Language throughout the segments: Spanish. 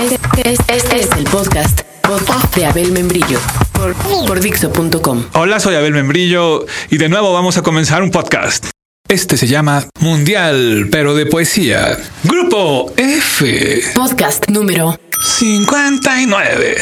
Este, este es el podcast, podcast de Abel Membrillo por, por Dixo.com. Hola, soy Abel Membrillo y de nuevo vamos a comenzar un podcast. Este se llama Mundial, pero de poesía. Grupo F. Podcast número 59.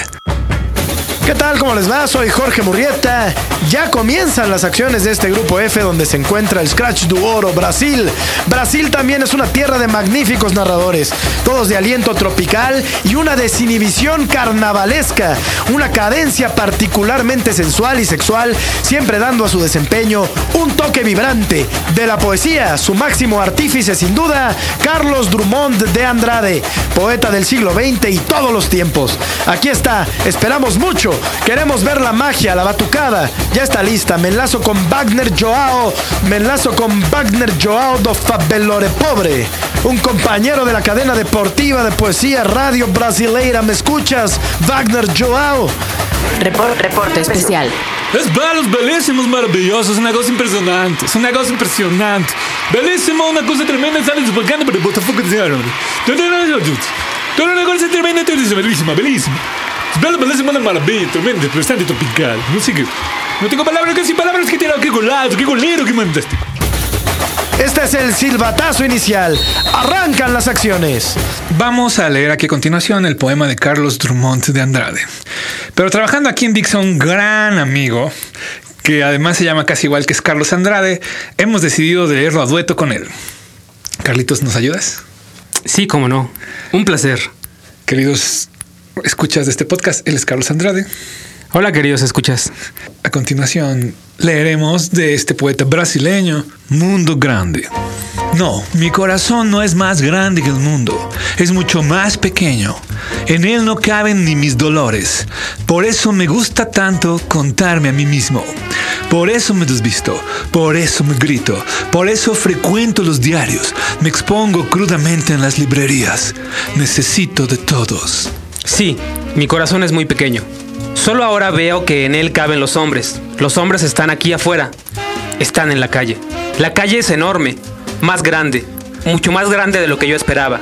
¿Qué tal? ¿Cómo les va? Soy Jorge Murrieta. Ya comienzan las acciones de este grupo F donde se encuentra el Scratch du Oro, Brasil. Brasil también es una tierra de magníficos narradores, todos de aliento tropical y una desinhibición carnavalesca, una cadencia particularmente sensual y sexual, siempre dando a su desempeño un toque vibrante. De la poesía, su máximo artífice sin duda, Carlos Drummond de Andrade, poeta del siglo XX y todos los tiempos. Aquí está, esperamos mucho Queremos ver la magia, la batucada. Ya está lista. Me enlazo con Wagner Joao. Me enlazo con Wagner Joao do Fabelore Pobre. Un compañero de la cadena deportiva de poesía Radio Brasileira. ¿Me escuchas? Wagner Joao. Report, reporte especial. Es belos, belísimos, maravillosos, un negocio impresionante, es un negocio impresionante. Belísimo, una cosa tremenda, sale bacana para Botafogo de Todo un negocio tremendo, bellísima, bellísima. Una maravilla, tremendo, bastante tropical. No sé qué. No tengo palabras, casi palabras que tiene. Qué golazo, qué golero, qué fantástico. Este es el silbatazo inicial. Arrancan las acciones. Vamos a leer aquí a continuación el poema de Carlos Drummond de Andrade. Pero trabajando aquí en Dixon, un gran amigo, que además se llama casi igual que es Carlos Andrade, hemos decidido leerlo a dueto con él. Carlitos, ¿nos ayudas? Sí, cómo no. Un placer. Queridos escuchas de este podcast, él es Carlos Andrade. Hola, queridos escuchas. A continuación, leeremos de este poeta brasileño, Mundo Grande. No, mi corazón no es más grande que el mundo, es mucho más pequeño. En él no caben ni mis dolores. Por eso me gusta tanto contarme a mí mismo. Por eso me desvisto, por eso me grito, por eso frecuento los diarios, me expongo crudamente en las librerías. Necesito de todos. Sí, mi corazón es muy pequeño. Solo ahora veo que en él caben los hombres. Los hombres están aquí afuera. Están en la calle. La calle es enorme, más grande, mucho más grande de lo que yo esperaba.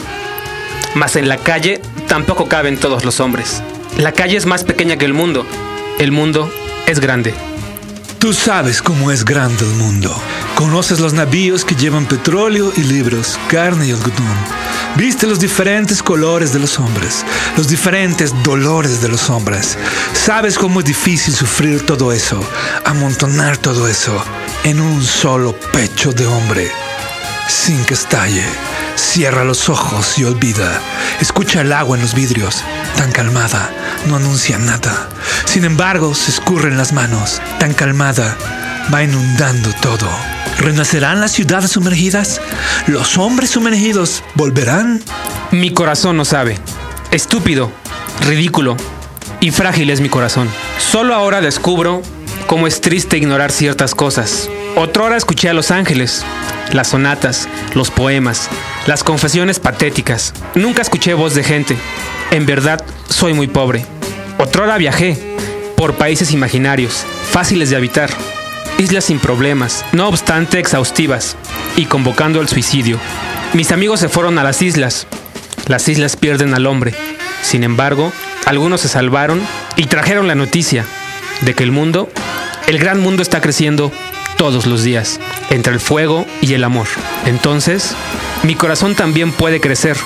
Mas en la calle tampoco caben todos los hombres. La calle es más pequeña que el mundo. El mundo es grande. Tú sabes cómo es grande el mundo. Conoces los navíos que llevan petróleo y libros, carne y algodón. Viste los diferentes colores de los hombres, los diferentes dolores de los hombres. Sabes cómo es difícil sufrir todo eso, amontonar todo eso en un solo pecho de hombre, sin que estalle. Cierra los ojos y olvida. Escucha el agua en los vidrios, tan calmada, no anuncia nada. Sin embargo, se escurren las manos, tan calmada, va inundando todo. ¿Renacerán las ciudades sumergidas? ¿Los hombres sumergidos volverán? Mi corazón no sabe. Estúpido, ridículo y frágil es mi corazón. Solo ahora descubro cómo es triste ignorar ciertas cosas. Otrora escuché a los ángeles, las sonatas, los poemas, las confesiones patéticas. Nunca escuché voz de gente. En verdad, soy muy pobre. Otrora viajé por países imaginarios, fáciles de habitar, islas sin problemas, no obstante exhaustivas, y convocando al suicidio. Mis amigos se fueron a las islas. Las islas pierden al hombre. Sin embargo, algunos se salvaron y trajeron la noticia de que el mundo, el gran mundo está creciendo todos los días, entre el fuego y el amor. Entonces, mi corazón también puede crecer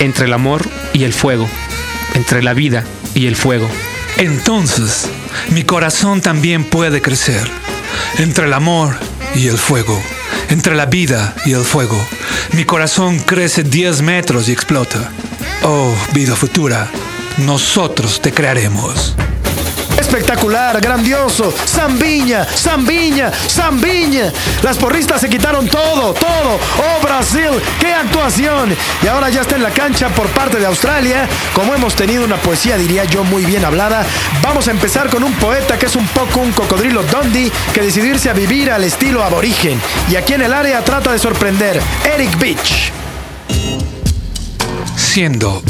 entre el amor y el fuego, entre la vida y el fuego. Entonces, mi corazón también puede crecer entre el amor y el fuego, entre la vida y el fuego. Mi corazón crece 10 metros y explota. Oh, vida futura, nosotros te crearemos. Espectacular, grandioso, Zambiña, Zambiña, Zambiña. Las porristas se quitaron todo, todo. Oh Brasil, qué actuación. Y ahora ya está en la cancha por parte de Australia. Como hemos tenido una poesía, diría yo, muy bien hablada, vamos a empezar con un poeta que es un poco un cocodrilo Dundee que decidirse a vivir al estilo aborigen. Y aquí en el área trata de sorprender, Eric Beach. Siendo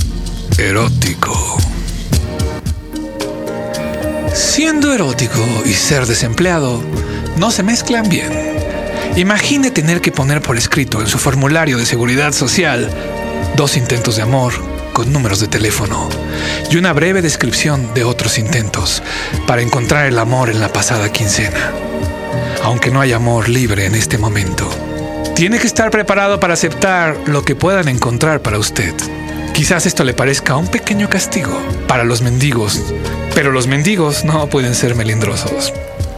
erótico. Siendo erótico y ser desempleado no se mezclan bien. Imagine tener que poner por escrito en su formulario de seguridad social dos intentos de amor con números de teléfono y una breve descripción de otros intentos para encontrar el amor en la pasada quincena. Aunque no hay amor libre en este momento. Tiene que estar preparado para aceptar lo que puedan encontrar para usted. Quizás esto le parezca un pequeño castigo para los mendigos, pero los mendigos no pueden ser melindrosos.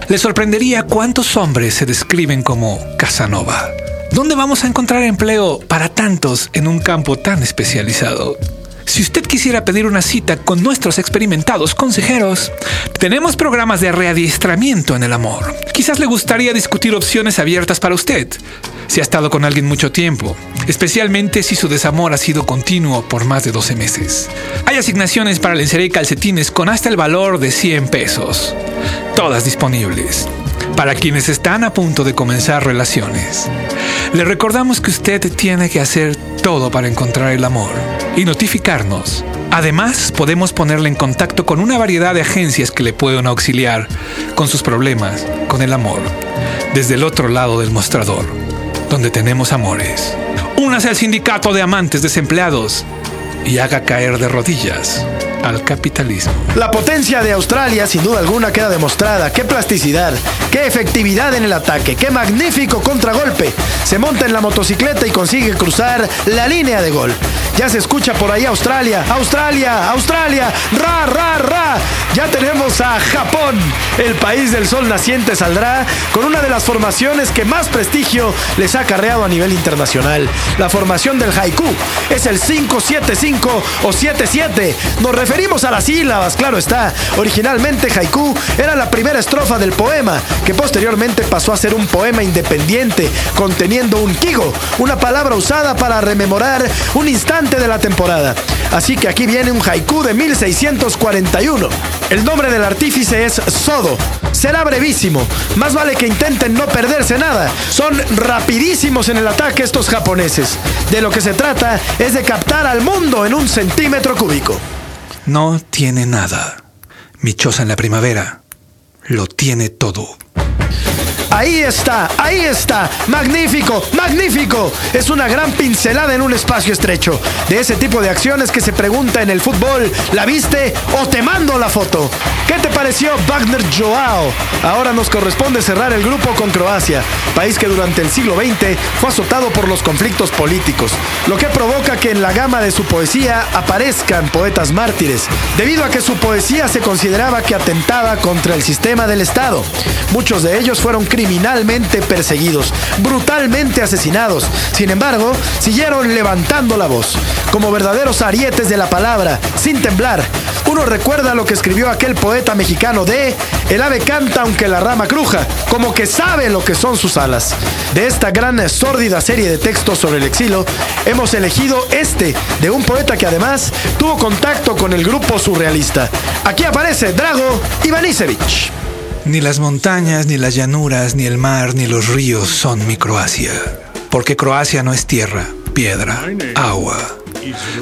Le sorprendería cuántos hombres se describen como Casanova. ¿Dónde vamos a encontrar empleo para tantos en un campo tan especializado? Si usted quisiera pedir una cita con nuestros experimentados consejeros, tenemos programas de readiestramiento en el amor. Quizás le gustaría discutir opciones abiertas para usted, si ha estado con alguien mucho tiempo, especialmente si su desamor ha sido continuo por más de 12 meses. Hay asignaciones para lencería y calcetines con hasta el valor de 100 pesos, todas disponibles para quienes están a punto de comenzar relaciones. Le recordamos que usted tiene que hacer todo para encontrar el amor y notificarnos. Además, podemos ponerle en contacto con una variedad de agencias que le pueden auxiliar con sus problemas, con el amor, desde el otro lado del mostrador, donde tenemos amores. Únase al sindicato de amantes desempleados y haga caer de rodillas al capitalismo. La potencia de Australia sin duda alguna queda demostrada. Qué plasticidad, qué efectividad en el ataque, qué magnífico contragolpe. Se monta en la motocicleta y consigue cruzar la línea de gol. Ya se escucha por ahí Australia, Australia, Australia, ra, ra, ra. Ya tenemos a Japón. El país del sol naciente saldrá con una de las formaciones que más prestigio les ha acarreado a nivel internacional. La formación del haiku es el 575 o 77. Nos referimos a las sílabas, claro está. Originalmente haiku era la primera estrofa del poema, que posteriormente pasó a ser un poema independiente, conteniendo un kigo, una palabra usada para rememorar un instante de la temporada. Así que aquí viene un haiku de 1641. El nombre del artífice es Sodo. Será brevísimo. Más vale que intenten no perderse nada. Son rapidísimos en el ataque estos japoneses. De lo que se trata es de captar al mundo en un centímetro cúbico. No tiene nada. Mi choza en la primavera lo tiene todo. Ahí está, ahí está. Magnífico, magnífico. Es una gran pincelada en un espacio estrecho. De ese tipo de acciones que se pregunta en el fútbol, ¿la viste o te mando la foto? ¿Qué te pareció Wagner Joao? Ahora nos corresponde cerrar el grupo con Croacia, país que durante el siglo XX fue azotado por los conflictos políticos, lo que provoca que en la gama de su poesía aparezcan poetas mártires, debido a que su poesía se consideraba que atentaba contra el sistema del Estado. Muchos de ellos fueron criminalmente perseguidos, brutalmente asesinados. Sin embargo, siguieron levantando la voz, como verdaderos arietes de la palabra, sin temblar. Uno recuerda lo que escribió aquel poeta mexicano de El ave canta aunque la rama cruja, como que sabe lo que son sus alas. De esta gran sórdida serie de textos sobre el exilio, hemos elegido este, de un poeta que además tuvo contacto con el grupo surrealista. Aquí aparece Drago Ivanisevic. Ni las montañas, ni las llanuras, ni el mar, ni los ríos son mi Croacia. Porque Croacia no es tierra, piedra, agua.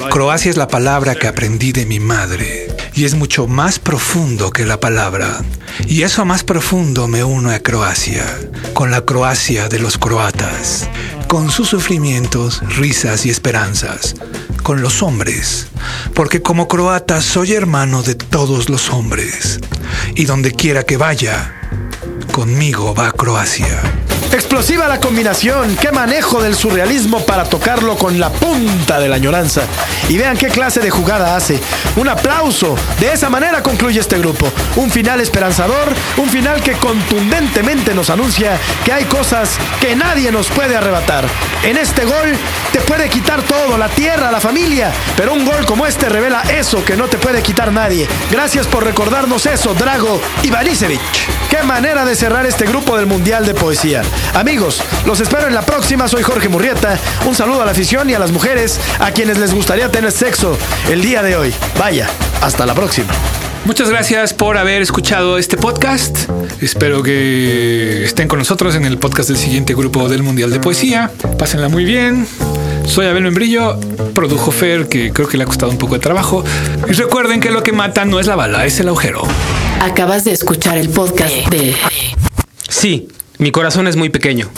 Croacia es la palabra que aprendí de mi madre y es mucho más profundo que la palabra. Y eso más profundo me uno a Croacia, con la Croacia de los croatas, con sus sufrimientos, risas y esperanzas, con los hombres, porque como croata soy hermano de todos los hombres, y donde quiera que vaya, conmigo va Croacia. Explosiva la combinación, qué manejo del surrealismo para tocarlo con la punta de la añoranza. Y vean qué clase de jugada hace. Un aplauso. De esa manera concluye este grupo. Un final esperanzador, un final que contundentemente nos anuncia que hay cosas que nadie nos puede arrebatar. En este gol te puede quitar todo, la tierra, la familia, pero un gol como este revela eso que no te puede quitar nadie. Gracias por recordarnos eso, Drago Ivanisevic. Qué manera de cerrar este grupo del Mundial de Poesía. Amigos, los espero en la próxima. Soy Jorge Murrieta. Un saludo a la afición y a las mujeres a quienes les gustaría tener sexo el día de hoy. Vaya, hasta la próxima. Muchas gracias por haber escuchado este podcast. Espero que estén con nosotros en el podcast del siguiente grupo del Mundial de Poesía. Pásenla muy bien. Soy Abel Membrillo, produjo Fer, que creo que le ha costado un poco de trabajo. Y recuerden que lo que mata no es la bala, es el agujero. Acabas de escuchar el podcast de Sí, mi corazón es muy pequeño.